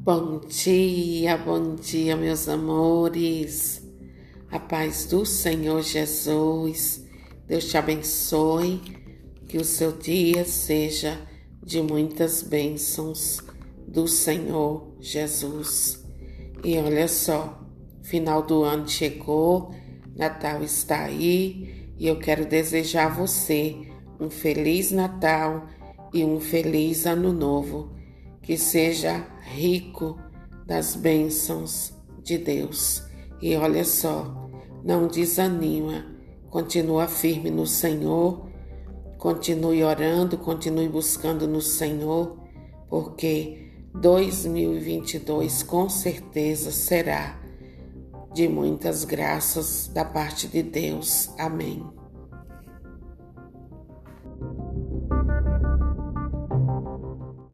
Bom dia, bom dia, meus amores. A paz do Senhor Jesus. Deus te abençoe. Que o seu dia seja de muitas bênçãos do Senhor Jesus. E olha só, final do ano chegou, Natal está aí e eu quero desejar a você um feliz Natal e um feliz Ano Novo que seja rico das bênçãos de Deus. E olha só, não desanima, continua firme no Senhor, continue orando, continue buscando no Senhor, porque 2022 com certeza será de muitas graças da parte de Deus. Amém.